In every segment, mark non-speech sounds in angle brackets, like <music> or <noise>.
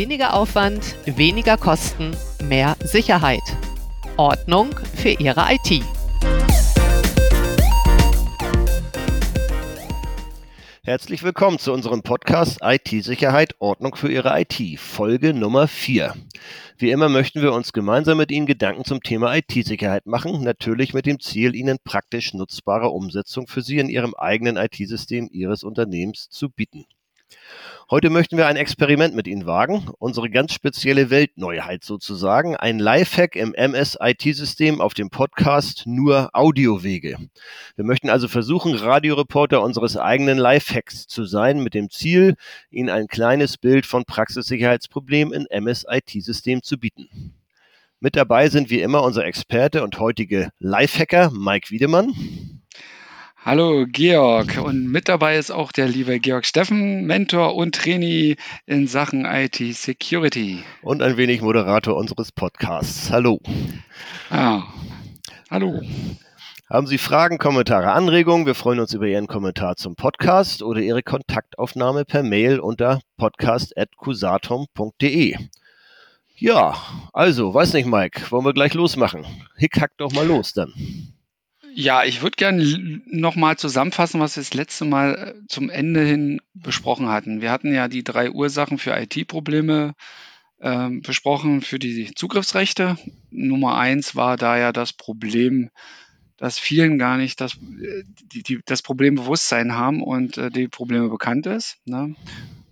Weniger Aufwand, weniger Kosten, mehr Sicherheit. Ordnung für Ihre IT. Herzlich willkommen zu unserem Podcast IT-Sicherheit, Ordnung für Ihre IT, Folge Nummer 4. Wie immer möchten wir uns gemeinsam mit Ihnen Gedanken zum Thema IT-Sicherheit machen, natürlich mit dem Ziel, Ihnen praktisch nutzbare Umsetzung für Sie in Ihrem eigenen IT-System Ihres Unternehmens zu bieten. Heute möchten wir ein Experiment mit Ihnen wagen, unsere ganz spezielle Weltneuheit sozusagen, ein Lifehack im MS-IT-System auf dem Podcast nur Audiowege. Wir möchten also versuchen, Radioreporter unseres eigenen Lifehacks zu sein, mit dem Ziel, Ihnen ein kleines Bild von Praxissicherheitsproblemen in MS-IT-System zu bieten. Mit dabei sind wie immer unser Experte und heutige Lifehacker Mike Wiedemann. Hallo Georg und mit dabei ist auch der liebe Georg Steffen, Mentor und Trainee in Sachen IT Security. Und ein wenig Moderator unseres Podcasts. Hallo. Ah, hallo. Haben Sie Fragen, Kommentare, Anregungen? Wir freuen uns über Ihren Kommentar zum Podcast oder Ihre Kontaktaufnahme per Mail unter podcast.cusatum.de. Ja, also, weiß nicht, Mike, wollen wir gleich losmachen? Hick, hack doch mal los dann. Ja, ich würde gerne nochmal zusammenfassen, was wir das letzte Mal äh, zum Ende hin besprochen hatten. Wir hatten ja die drei Ursachen für IT-Probleme äh, besprochen für die Zugriffsrechte. Nummer eins war da ja das Problem, dass vielen gar nicht das, äh, die, die, das Problembewusstsein haben und äh, die Probleme bekannt ist. Ne?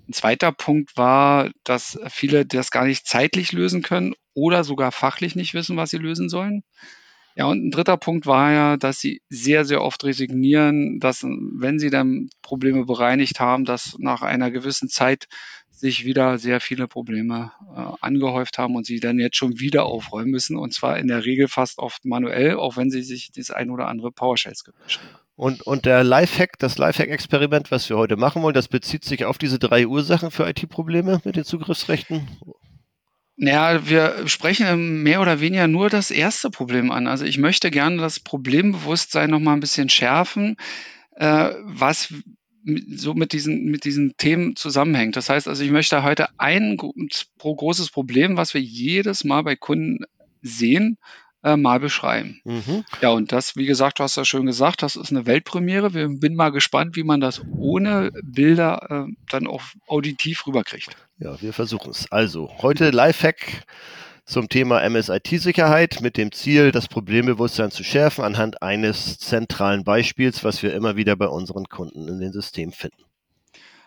Ein zweiter Punkt war, dass viele das gar nicht zeitlich lösen können oder sogar fachlich nicht wissen, was sie lösen sollen. Ja, und ein dritter Punkt war ja, dass sie sehr, sehr oft resignieren, dass, wenn sie dann Probleme bereinigt haben, dass nach einer gewissen Zeit sich wieder sehr viele Probleme äh, angehäuft haben und sie dann jetzt schon wieder aufräumen müssen. Und zwar in der Regel fast oft manuell, auch wenn sie sich das ein oder andere PowerShell-Skript geschrieben haben. Und, und der Lifehack, das Lifehack-Experiment, was wir heute machen wollen, das bezieht sich auf diese drei Ursachen für IT-Probleme mit den Zugriffsrechten? Naja, wir sprechen mehr oder weniger nur das erste Problem an. Also ich möchte gerne das Problembewusstsein noch mal ein bisschen schärfen, äh, was so mit diesen, mit diesen Themen zusammenhängt. Das heißt also, ich möchte heute ein großes Problem, was wir jedes Mal bei Kunden sehen, äh, mal beschreiben. Mhm. Ja, und das, wie gesagt, du hast ja schön gesagt, das ist eine Weltpremiere. Wir bin mal gespannt, wie man das ohne Bilder äh, dann auch auditiv rüberkriegt. Ja, wir versuchen es. Also, heute Lifehack zum Thema MSIT-Sicherheit mit dem Ziel, das Problembewusstsein zu schärfen anhand eines zentralen Beispiels, was wir immer wieder bei unseren Kunden in den Systemen finden.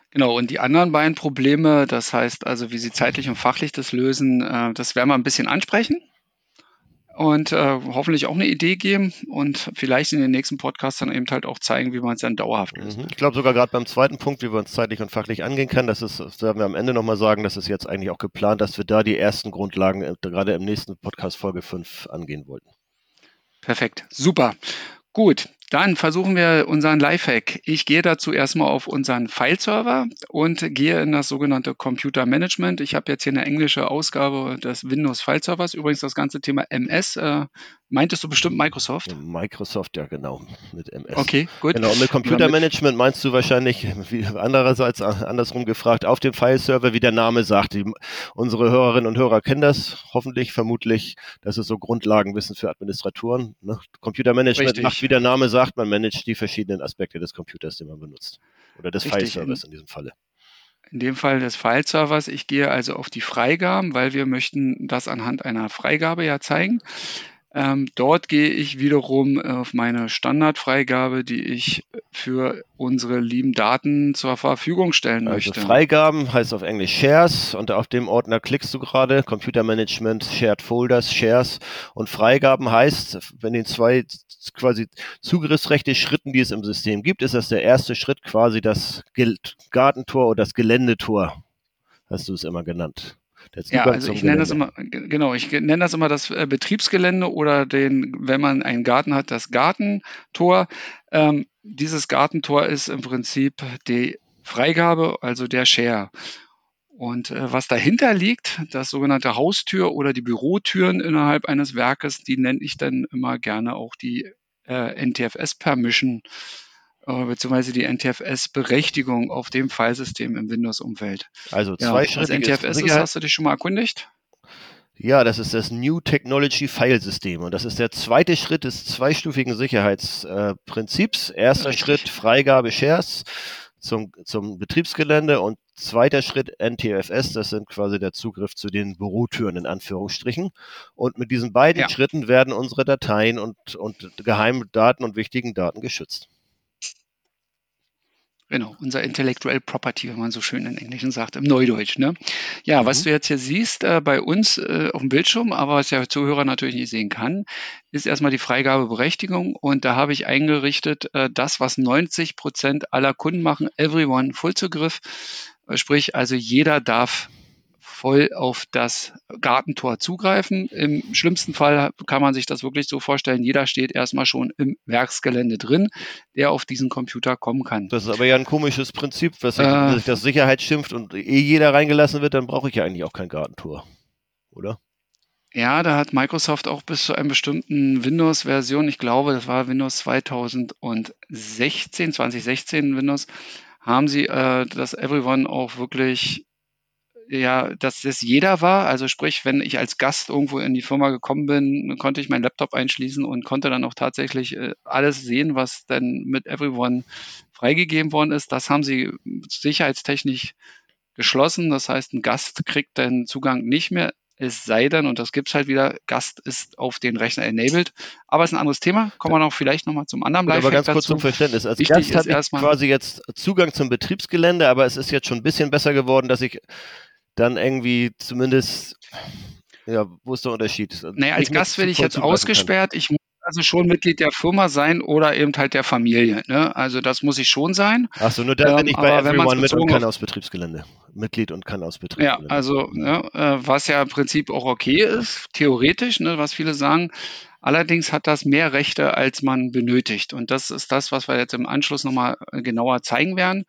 Genau, und die anderen beiden Probleme, das heißt also, wie sie zeitlich und fachlich das lösen, äh, das werden wir ein bisschen ansprechen und äh, hoffentlich auch eine Idee geben und vielleicht in den nächsten Podcasts dann eben halt auch zeigen, wie man es dann dauerhaft löst. Mhm. Ich glaube sogar gerade beim zweiten Punkt, wie man es zeitlich und fachlich angehen kann, das ist, das werden wir am Ende nochmal sagen, das ist jetzt eigentlich auch geplant, dass wir da die ersten Grundlagen äh, gerade im nächsten Podcast Folge 5 angehen wollten. Perfekt, super. Gut, dann versuchen wir unseren Lifehack. Ich gehe dazu erstmal auf unseren File-Server und gehe in das sogenannte Computer Management. Ich habe jetzt hier eine englische Ausgabe des Windows File-Servers. Übrigens das ganze Thema MS. Äh, meintest du bestimmt Microsoft? Microsoft, ja genau, mit MS. Okay, gut. Genau, und mit Computer Management meinst du wahrscheinlich, wie andererseits äh, andersrum gefragt, auf dem File-Server, wie der Name sagt. Die, unsere Hörerinnen und Hörer kennen das hoffentlich, vermutlich. Das ist so Grundlagenwissen für Administratoren. Ne? Computer Management Richtig. macht, wie der Name sagt, sagt, man managt die verschiedenen Aspekte des Computers, den man benutzt. Oder des File-Servers in diesem Falle. In dem Fall des File-Servers. Ich gehe also auf die Freigaben, weil wir möchten das anhand einer Freigabe ja zeigen. Ähm, dort gehe ich wiederum auf meine Standardfreigabe, die ich für unsere lieben Daten zur Verfügung stellen also möchte. Freigaben heißt auf Englisch Shares und auf dem Ordner klickst du gerade, Computer Management, Shared Folders, Shares und Freigaben heißt, wenn den zwei quasi Zugriffsrechte Schritten, die es im System gibt, ist das der erste Schritt quasi das Gartentor oder das Geländetor, hast du es immer genannt. Ja, also ich nenne das immer, genau, ich nenne das immer das äh, Betriebsgelände oder den, wenn man einen Garten hat, das Gartentor. Ähm, dieses Gartentor ist im Prinzip die Freigabe, also der Share. Und äh, was dahinter liegt, das sogenannte Haustür oder die Bürotüren innerhalb eines Werkes, die nenne ich dann immer gerne auch die äh, NTFS Permission äh, beziehungsweise die NTFS-Berechtigung auf dem Filesystem im Windows-Umfeld. Also zwei ja, was NTFS ist, hast du dich schon mal erkundigt? Ja, das ist das New Technology File System und das ist der zweite Schritt des zweistufigen Sicherheitsprinzips. Äh, Erster Richtig. Schritt Freigabe Shares zum, zum Betriebsgelände und zweiter Schritt NTFS, das sind quasi der Zugriff zu den Bürotüren in Anführungsstrichen. Und mit diesen beiden ja. Schritten werden unsere Dateien und, und geheime Daten und wichtigen Daten geschützt. Genau, unser Intellectual Property, wenn man so schön in Englischen sagt, im Neudeutsch. Ne? Ja, mhm. was du jetzt hier siehst äh, bei uns äh, auf dem Bildschirm, aber was der Zuhörer natürlich nicht sehen kann, ist erstmal die Freigabeberechtigung und da habe ich eingerichtet, äh, das, was 90 Prozent aller Kunden machen, Everyone Vollzugriff. Äh, sprich, also jeder darf voll auf das Gartentor zugreifen. Im schlimmsten Fall kann man sich das wirklich so vorstellen, jeder steht erstmal schon im Werksgelände drin, der auf diesen Computer kommen kann. Das ist aber ja ein komisches Prinzip, was sich, äh, sich das Sicherheit schimpft und eh jeder reingelassen wird, dann brauche ich ja eigentlich auch kein Gartentor, oder? Ja, da hat Microsoft auch bis zu einer bestimmten Windows-Version, ich glaube, das war Windows 2016, 2016 Windows, haben sie äh, das Everyone auch wirklich ja, dass das jeder war. Also sprich, wenn ich als Gast irgendwo in die Firma gekommen bin, konnte ich meinen Laptop einschließen und konnte dann auch tatsächlich äh, alles sehen, was denn mit Everyone freigegeben worden ist. Das haben sie sicherheitstechnisch geschlossen. Das heißt, ein Gast kriegt den Zugang nicht mehr. Es sei denn, und das gibt's halt wieder, Gast ist auf den Rechner enabled. Aber es ist ein anderes Thema. Kommen wir noch vielleicht nochmal zum anderen Live. Aber ganz kurz dazu. zum Verständnis. Als Wichtig Gast ich quasi jetzt Zugang zum Betriebsgelände, aber es ist jetzt schon ein bisschen besser geworden, dass ich dann irgendwie zumindest, ja, wo ist der Unterschied? Naja, als Gast werde ich jetzt ausgesperrt. Ich muss also schon Mitglied der Firma sein oder eben halt der Familie. Ne? Also das muss ich schon sein. Achso, nur dann bin ich ähm, bei Everyone mit und kann aus Betriebsgelände. Mitglied und kann aus Betriebsgelände. Ja, also ne, äh, was ja im Prinzip auch okay ist, theoretisch, ne, was viele sagen. Allerdings hat das mehr Rechte, als man benötigt. Und das ist das, was wir jetzt im Anschluss nochmal äh, genauer zeigen werden.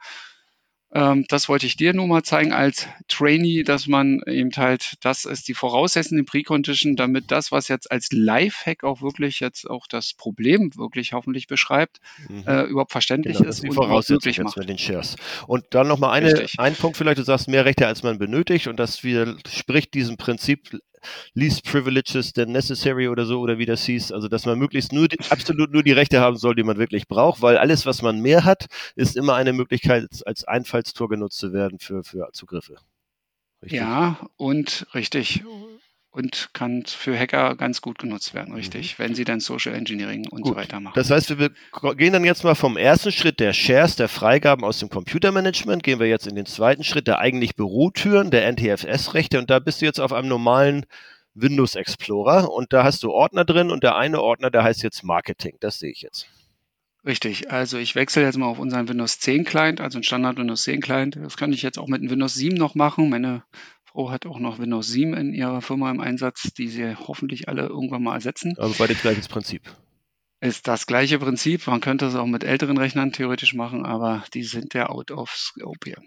Ähm, das wollte ich dir nur mal zeigen als Trainee, dass man eben halt, das ist die Voraussetzung in Precondition, damit das, was jetzt als Lifehack auch wirklich jetzt auch das Problem wirklich hoffentlich beschreibt, mhm. äh, überhaupt verständlich genau, ist und Voraussetzung jetzt mit den Shares. Und dann nochmal eine, ein Punkt vielleicht, du sagst mehr Rechte, als man benötigt und das widerspricht diesem Prinzip least privileges than necessary oder so, oder wie das hieß. Also, dass man möglichst nur, absolut nur die Rechte haben soll, die man wirklich braucht, weil alles, was man mehr hat, ist immer eine Möglichkeit, als Einfallstor genutzt zu werden für, für Zugriffe. Richtig? Ja, und richtig und kann für Hacker ganz gut genutzt werden, richtig, mhm. wenn sie dann Social Engineering und gut. so weiter machen. Das heißt, wir gehen dann jetzt mal vom ersten Schritt der Shares, der Freigaben aus dem Computermanagement, gehen wir jetzt in den zweiten Schritt der eigentlich Bürotüren, der NTFS-Rechte und da bist du jetzt auf einem normalen Windows Explorer und da hast du Ordner drin und der eine Ordner, der heißt jetzt Marketing, das sehe ich jetzt. Richtig, also ich wechsle jetzt mal auf unseren Windows 10 Client, also ein Standard Windows 10 Client. Das kann ich jetzt auch mit dem Windows 7 noch machen. Meine Frau hat auch noch Windows 7 in ihrer Firma im Einsatz, die sie hoffentlich alle irgendwann mal ersetzen. Also beide gleiches Prinzip. Ist das gleiche Prinzip. Man könnte es auch mit älteren Rechnern theoretisch machen, aber die sind ja out of scope hier.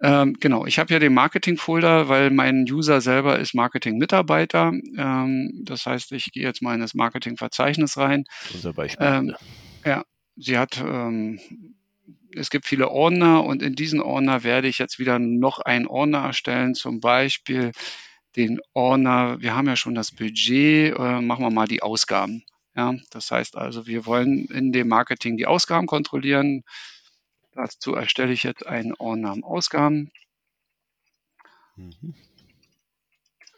Ähm, genau, ich habe ja den Marketing-Folder, weil mein User selber ist Marketing-Mitarbeiter. Ähm, das heißt, ich gehe jetzt mal in das Marketing-Verzeichnis rein. Unser Beispiel. Ähm, ja, sie hat ähm, es gibt viele Ordner und in diesen Ordner werde ich jetzt wieder noch einen Ordner erstellen, zum Beispiel den Ordner, wir haben ja schon das Budget, äh, machen wir mal die Ausgaben. Ja, das heißt also, wir wollen in dem Marketing die Ausgaben kontrollieren. Dazu erstelle ich jetzt einen Ordner am Ausgaben. Mhm.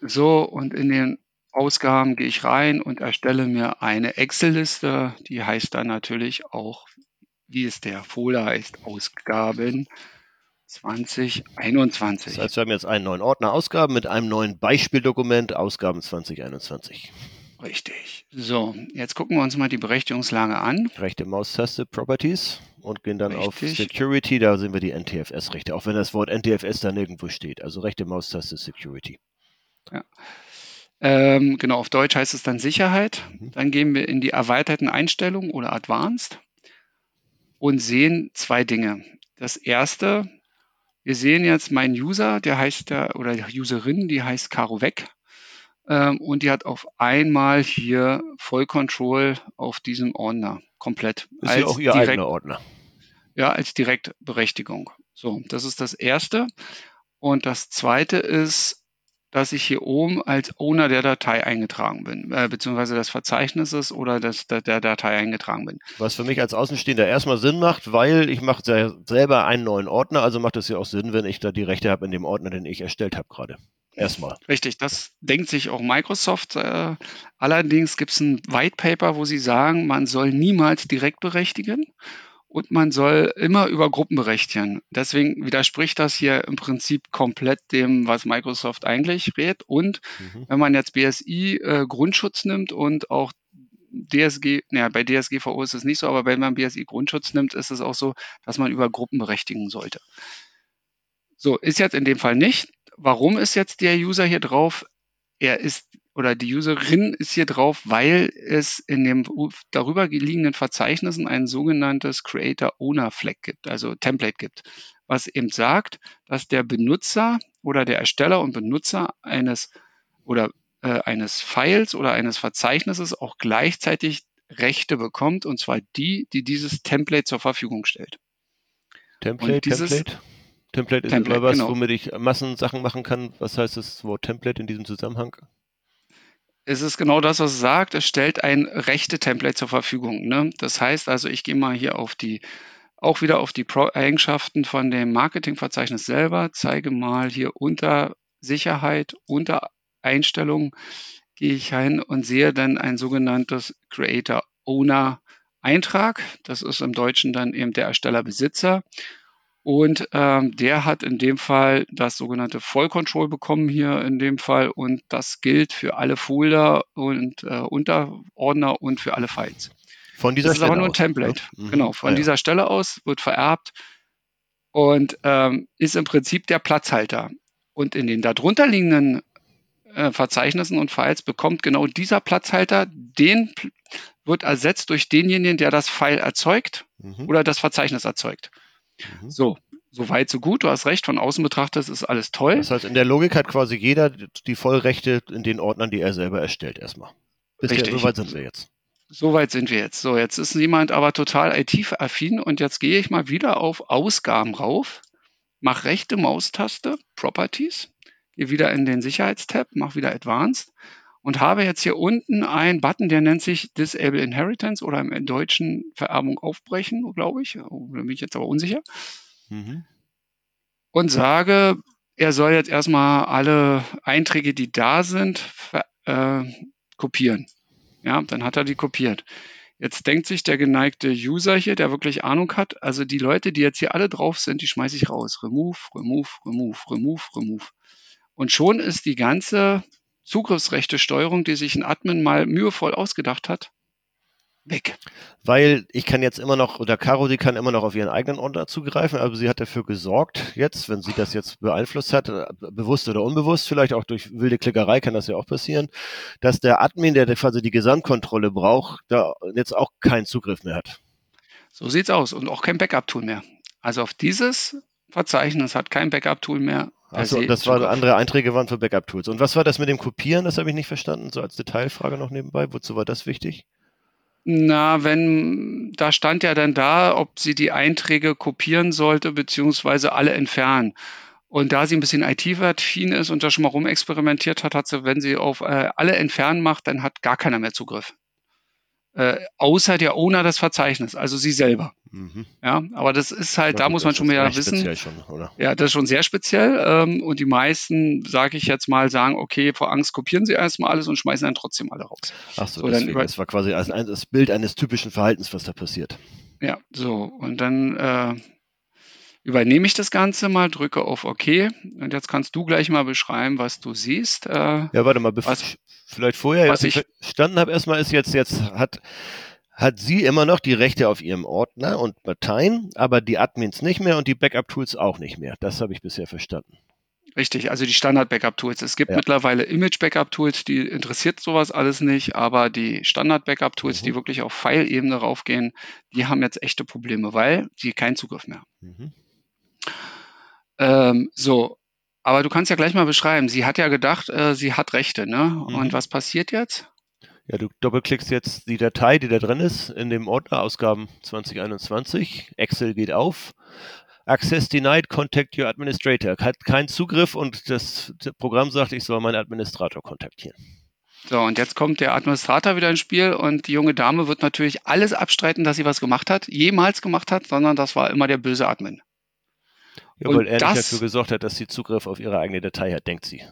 So, und in den Ausgaben gehe ich rein und erstelle mir eine Excel-Liste. Die heißt dann natürlich auch wie es der Folder heißt, Ausgaben 2021. Das heißt, wir haben jetzt einen neuen Ordner Ausgaben mit einem neuen Beispieldokument Ausgaben 2021. Richtig. So, jetzt gucken wir uns mal die Berechtigungslage an. Rechte Maustaste Properties und gehen dann Richtig. auf Security. Da sehen wir die NTFS-Rechte, auch wenn das Wort NTFS da nirgendwo steht. Also rechte Maustaste Security. Ja. Ähm, genau, auf Deutsch heißt es dann Sicherheit. Mhm. Dann gehen wir in die erweiterten Einstellungen oder Advanced und sehen zwei Dinge. Das erste, wir sehen jetzt meinen User, der heißt der, oder die Userin, die heißt Caro Weg. Ähm, und die hat auf einmal hier Vollcontrol auf diesem Ordner. komplett. Ist ja auch Ihr direkt, eigener Ordner. Ja, als Direktberechtigung. So, das ist das Erste. Und das Zweite ist, dass ich hier oben als Owner der Datei eingetragen bin, äh, beziehungsweise des Verzeichnisses oder des, der, der Datei eingetragen bin. Was für mich als Außenstehender erstmal Sinn macht, weil ich mache selber einen neuen Ordner, also macht es ja auch Sinn, wenn ich da die Rechte habe in dem Ordner, den ich erstellt habe gerade. Erstmal. Richtig, das denkt sich auch Microsoft. Äh, allerdings gibt es ein White Paper, wo sie sagen, man soll niemals direkt berechtigen und man soll immer über Gruppen berechtigen. Deswegen widerspricht das hier im Prinzip komplett dem, was Microsoft eigentlich rät. Und mhm. wenn man jetzt BSI äh, Grundschutz nimmt und auch DSG, naja, bei DSGVO ist es nicht so, aber wenn man BSI Grundschutz nimmt, ist es auch so, dass man über Gruppen berechtigen sollte. So, ist jetzt in dem Fall nicht. Warum ist jetzt der User hier drauf? Er ist oder die Userin ist hier drauf, weil es in dem darüber liegenden Verzeichnissen ein sogenanntes Creator Owner Flag gibt, also Template gibt, was eben sagt, dass der Benutzer oder der Ersteller und Benutzer eines oder äh, eines Files oder eines Verzeichnisses auch gleichzeitig Rechte bekommt, und zwar die, die dieses Template zur Verfügung stellt. Template, dieses, Template? Template ist Template, immer was, genau. womit ich Massensachen machen kann. Was heißt das Wort Template in diesem Zusammenhang? Es ist genau das, was es sagt. Es stellt ein Rechte-Template zur Verfügung. Ne? Das heißt also, ich gehe mal hier auf die, auch wieder auf die Eigenschaften von dem Marketingverzeichnis selber, zeige mal hier unter Sicherheit, unter Einstellungen, gehe ich hin und sehe dann ein sogenanntes Creator Owner Eintrag. Das ist im Deutschen dann eben der Ersteller-Besitzer. Und ähm, der hat in dem Fall das sogenannte Vollcontrol bekommen hier in dem Fall und das gilt für alle Folder und äh, Unterordner und für alle Files. Von dieser das Stelle ist aber nur ein aus, Template. Ne? Mhm. Genau, von ja. dieser Stelle aus wird vererbt und ähm, ist im Prinzip der Platzhalter. Und in den darunter liegenden äh, Verzeichnissen und Files bekommt genau dieser Platzhalter, den wird ersetzt durch denjenigen, der das File erzeugt mhm. oder das Verzeichnis erzeugt. Mhm. So, so weit, so gut. Du hast recht, von außen betrachtet ist alles toll. Das heißt, in der Logik hat quasi jeder die Vollrechte in den Ordnern, die er selber erstellt, erstmal. Richtig. So weit sind wir jetzt. So weit sind wir jetzt. So, jetzt ist jemand aber total IT-affin und jetzt gehe ich mal wieder auf Ausgaben rauf, mache rechte Maustaste, Properties, gehe wieder in den Sicherheitstab, mache wieder Advanced und habe jetzt hier unten einen Button, der nennt sich Disable Inheritance oder im Deutschen Vererbung aufbrechen, glaube ich. Oh, da bin ich jetzt aber unsicher. Mhm. Und sage, er soll jetzt erstmal alle Einträge, die da sind, äh, kopieren. Ja, dann hat er die kopiert. Jetzt denkt sich der geneigte User hier, der wirklich Ahnung hat, also die Leute, die jetzt hier alle drauf sind, die schmeiße ich raus. Remove, remove, remove, remove, remove. Und schon ist die ganze Zugriffsrechte Steuerung, die sich ein Admin mal mühevoll ausgedacht hat, weg. Weil ich kann jetzt immer noch, oder Caro, die kann immer noch auf ihren eigenen Ordner zugreifen, aber sie hat dafür gesorgt, jetzt, wenn sie das jetzt beeinflusst hat, bewusst oder unbewusst, vielleicht auch durch wilde Klickerei kann das ja auch passieren, dass der Admin, der quasi die Gesamtkontrolle braucht, da jetzt auch keinen Zugriff mehr hat. So sieht's aus und auch kein Backup-Tool mehr. Also auf dieses Verzeichnis hat kein Backup-Tool mehr Achso, das waren andere Einträge waren für Backup-Tools. Und was war das mit dem Kopieren? Das habe ich nicht verstanden, so als Detailfrage noch nebenbei. Wozu war das wichtig? Na, wenn, da stand ja dann da, ob sie die Einträge kopieren sollte, beziehungsweise alle entfernen. Und da sie ein bisschen IT-affin ist und da schon mal rumexperimentiert hat, hat sie, wenn sie auf äh, alle entfernen macht, dann hat gar keiner mehr Zugriff äh, außer der Owner des Verzeichnisses, also sie selber. Mhm. Ja, aber das ist halt, ja, da muss man schon mehr wissen. Schon, ja, das ist schon sehr speziell. Ähm, und die meisten, sage ich jetzt mal, sagen, okay, vor Angst kopieren sie erstmal alles und schmeißen dann trotzdem alle raus. Ach so, so deswegen, das war quasi ein, das Bild eines typischen Verhaltens, was da passiert. Ja, so. Und dann äh, übernehme ich das Ganze mal, drücke auf OK. Und jetzt kannst du gleich mal beschreiben, was du siehst. Äh, ja, warte mal, was, vielleicht vorher, was ich verstanden habe, erstmal ist jetzt, jetzt hat, hat sie immer noch die Rechte auf ihrem Ordner und Dateien, aber die Admins nicht mehr und die Backup-Tools auch nicht mehr. Das habe ich bisher verstanden. Richtig, also die Standard-Backup-Tools. Es gibt ja. mittlerweile Image-Backup-Tools, die interessiert sowas alles nicht, aber die Standard-Backup-Tools, mhm. die wirklich auf File-Ebene raufgehen, die haben jetzt echte Probleme, weil die keinen Zugriff mehr haben. Mhm. Ähm, so, aber du kannst ja gleich mal beschreiben. Sie hat ja gedacht, äh, sie hat Rechte, ne? Mhm. Und was passiert jetzt? Ja, du doppelklickst jetzt die Datei, die da drin ist, in dem Ordner Ausgaben 2021. Excel geht auf. Access denied, contact your administrator. Hat keinen Zugriff und das Programm sagt, ich soll meinen Administrator kontaktieren. So, und jetzt kommt der Administrator wieder ins Spiel und die junge Dame wird natürlich alles abstreiten, dass sie was gemacht hat, jemals gemacht hat, sondern das war immer der böse Admin. Ja, weil er das, nicht dafür gesorgt hat, dass sie Zugriff auf ihre eigene Datei hat, denkt sie.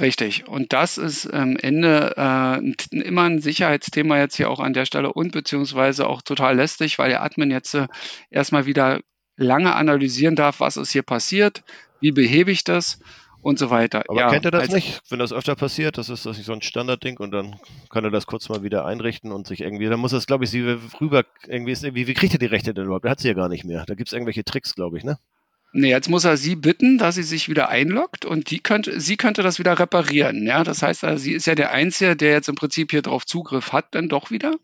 Richtig. Und das ist am Ende äh, immer ein Sicherheitsthema jetzt hier auch an der Stelle und beziehungsweise auch total lästig, weil der Admin jetzt äh, erstmal wieder lange analysieren darf, was ist hier passiert, wie behebe ich das und so weiter. Aber ja, kennt er das nicht? Wenn das öfter passiert, das ist das nicht so ein Standardding und dann kann er das kurz mal wieder einrichten und sich irgendwie, dann muss das, glaube ich, sie rüber, irgendwie, ist, wie, wie kriegt er die Rechte denn überhaupt? Er hat sie ja gar nicht mehr. Da gibt es irgendwelche Tricks, glaube ich, ne? Nee, jetzt muss er sie bitten, dass sie sich wieder einloggt und die könnte, sie könnte das wieder reparieren. Ja, das heißt, sie ist ja der Einzige, der jetzt im Prinzip hier drauf Zugriff hat, dann doch wieder.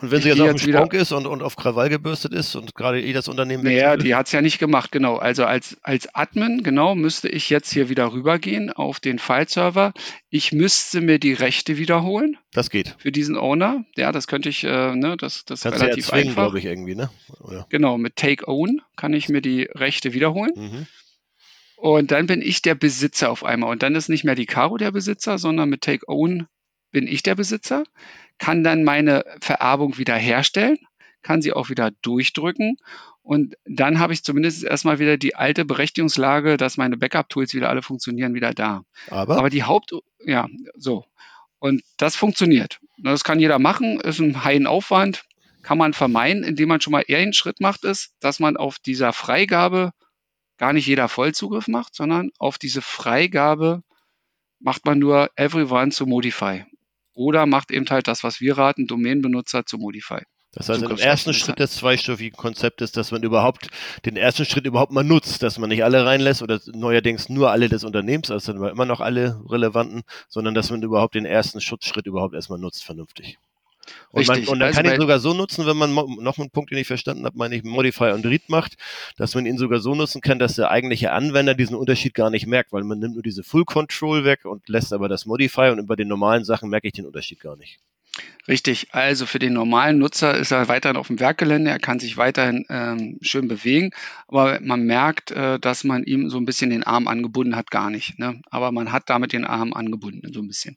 Und wenn sie jetzt auf dem Sprung ist und, und auf Krawall gebürstet ist und gerade eh das Unternehmen Naja, die hat es ja nicht gemacht, genau. Also als, als Admin, genau, müsste ich jetzt hier wieder rübergehen auf den File-Server. Ich müsste mir die Rechte wiederholen. Das geht. Für diesen Owner. Ja, das könnte ich, äh, ne, das, das ist relativ ja erzwingen, glaube ich, irgendwie, ne? Oder? Genau, mit Take Own kann ich mir die Rechte wiederholen. Mhm. Und dann bin ich der Besitzer auf einmal. Und dann ist nicht mehr die Caro der Besitzer, sondern mit Take Own bin ich der Besitzer kann dann meine Vererbung wieder herstellen, kann sie auch wieder durchdrücken und dann habe ich zumindest erstmal wieder die alte Berechtigungslage, dass meine Backup-Tools wieder alle funktionieren, wieder da. Aber? Aber die Haupt, ja, so. Und das funktioniert. Das kann jeder machen, ist ein heilen Aufwand, kann man vermeiden, indem man schon mal eher einen Schritt macht, ist, dass man auf dieser Freigabe gar nicht jeder Vollzugriff macht, sondern auf diese Freigabe macht man nur everyone to modify oder macht eben halt das, was wir raten, Domain-Benutzer zu Modify. Das heißt, im ersten Schritt des zweistufigen Konzeptes, dass man überhaupt den ersten Schritt überhaupt mal nutzt, dass man nicht alle reinlässt oder neuerdings nur alle des Unternehmens, also immer noch alle relevanten, sondern dass man überhaupt den ersten Schutzschritt überhaupt erstmal nutzt, vernünftig. Und, man, und dann also kann ich sogar so nutzen, wenn man noch einen Punkt, den ich verstanden habe, meine ich Modify und Read macht, dass man ihn sogar so nutzen kann, dass der eigentliche Anwender diesen Unterschied gar nicht merkt, weil man nimmt nur diese Full Control weg und lässt aber das Modify und über den normalen Sachen merke ich den Unterschied gar nicht. Richtig, also für den normalen Nutzer ist er weiterhin auf dem Werkgelände, er kann sich weiterhin ähm, schön bewegen, aber man merkt, äh, dass man ihm so ein bisschen den Arm angebunden hat, gar nicht. Ne? Aber man hat damit den Arm angebunden, so ein bisschen.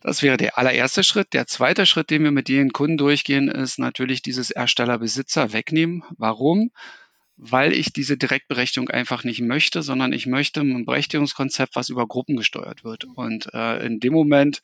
Das wäre der allererste Schritt. Der zweite Schritt, den wir mit den Kunden durchgehen, ist natürlich dieses Ersteller-Besitzer wegnehmen. Warum? Weil ich diese Direktberechtigung einfach nicht möchte, sondern ich möchte ein Berechtigungskonzept, was über Gruppen gesteuert wird. Und äh, in dem Moment,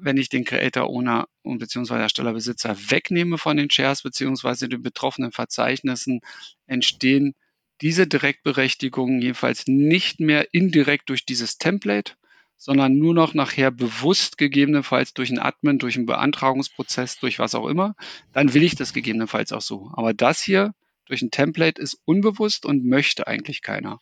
wenn ich den Creator Owner und beziehungsweise Erstellerbesitzer wegnehme von den Shares beziehungsweise den betroffenen Verzeichnissen, entstehen diese Direktberechtigungen jedenfalls nicht mehr indirekt durch dieses Template, sondern nur noch nachher bewusst gegebenenfalls durch einen Admin, durch einen Beantragungsprozess, durch was auch immer, dann will ich das gegebenenfalls auch so. Aber das hier durch ein Template ist unbewusst und möchte eigentlich keiner.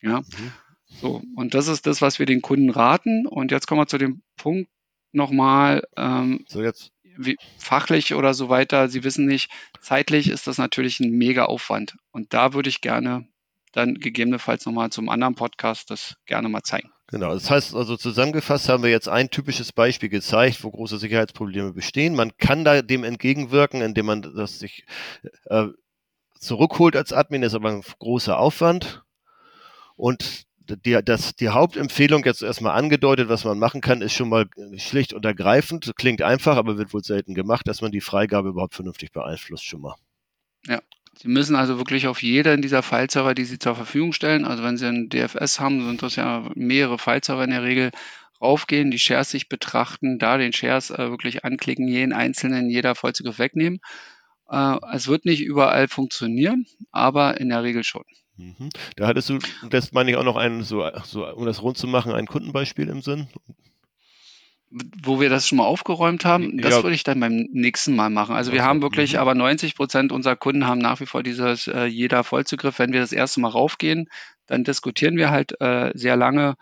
Ja. Mhm. So, und das ist das, was wir den Kunden raten. Und jetzt kommen wir zu dem Punkt nochmal, ähm, so jetzt. Wie, fachlich oder so weiter. Sie wissen nicht, zeitlich ist das natürlich ein mega Aufwand. Und da würde ich gerne dann gegebenenfalls nochmal zum anderen Podcast das gerne mal zeigen. Genau, das heißt also zusammengefasst haben wir jetzt ein typisches Beispiel gezeigt, wo große Sicherheitsprobleme bestehen. Man kann da dem entgegenwirken, indem man das sich äh, zurückholt als Admin, ist aber ein großer Aufwand. Und die, das, die Hauptempfehlung jetzt erstmal angedeutet, was man machen kann, ist schon mal schlicht und ergreifend. Klingt einfach, aber wird wohl selten gemacht, dass man die Freigabe überhaupt vernünftig beeinflusst schon mal. Ja, Sie müssen also wirklich auf jeden dieser File-Server, die Sie zur Verfügung stellen, also wenn Sie einen DFS haben, sind das ja mehrere File-Server in der Regel, raufgehen, die Shares sich betrachten, da den Shares äh, wirklich anklicken, jeden einzelnen, jeder Vollzugriff wegnehmen. Äh, es wird nicht überall funktionieren, aber in der Regel schon. Mhm. Da hattest du, das meine ich auch noch ein, so, so, um das rund zu machen, ein Kundenbeispiel im Sinn wo wir das schon mal aufgeräumt haben, das ja. würde ich dann beim nächsten Mal machen. Also wir haben wirklich, mhm. aber 90 Prozent unserer Kunden haben nach wie vor dieses äh, jeder Vollzugriff. Wenn wir das erste Mal raufgehen, dann diskutieren wir halt äh, sehr lange,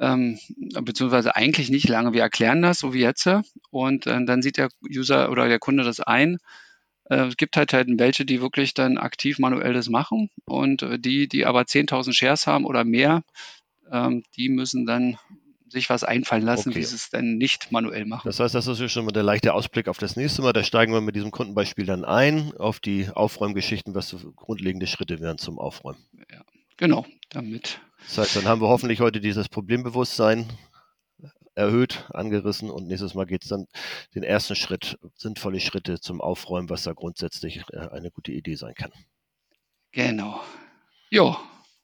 ähm, beziehungsweise eigentlich nicht lange. Wir erklären das, so wie jetzt. Und äh, dann sieht der User oder der Kunde das ein. Äh, es gibt halt, halt welche, die wirklich dann aktiv manuell das machen und äh, die, die aber 10.000 Shares haben oder mehr, ähm, die müssen dann sich was einfallen lassen, Okay. wie sie es dann nicht manuell machen. Das heißt, das ist ja schon mal der leichte Ausblick auf das nächste Mal. Da steigen wir mit diesem Kundenbeispiel dann ein, auf die Aufräumgeschichten, was so grundlegende Schritte wären zum Aufräumen. Genau, damit. Das heißt, dann haben wir hoffentlich heute dieses Problembewusstsein erhöht, angerissen und nächstes Mal geht es dann den ersten Schritt, sinnvolle Schritte zum Aufräumen, was da grundsätzlich äh, eine gute Idee sein kann. Genau. Jo,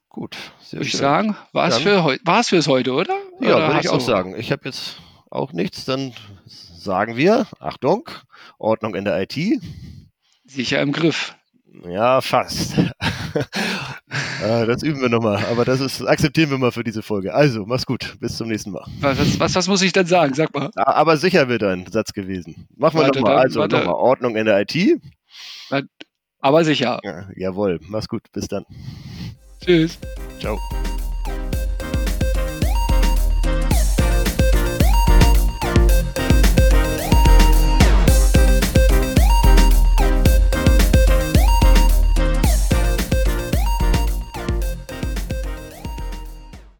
Gut, sehr würde ich schön. sagen, war es für es fürs heute, oder? Ja, oder würde ich auch sagen. Ich habe jetzt auch nichts, dann sagen wir, Achtung, Ordnung in der IT. Sicher im Griff. Ja, fast. <laughs> Äh, das üben wir nochmal, aber das ist, akzeptieren wir mal für diese Folge. Also, mach's gut, bis zum nächsten Mal. Was, was, was muss ich denn sagen? Sag mal. A- Aber sicher wird ein Satz gewesen. Machen wir nochmal. Also nochmal Ordnung in der IT. Aber sicher. Ja, jawohl, mach's gut, bis dann. Tschüss. Ciao.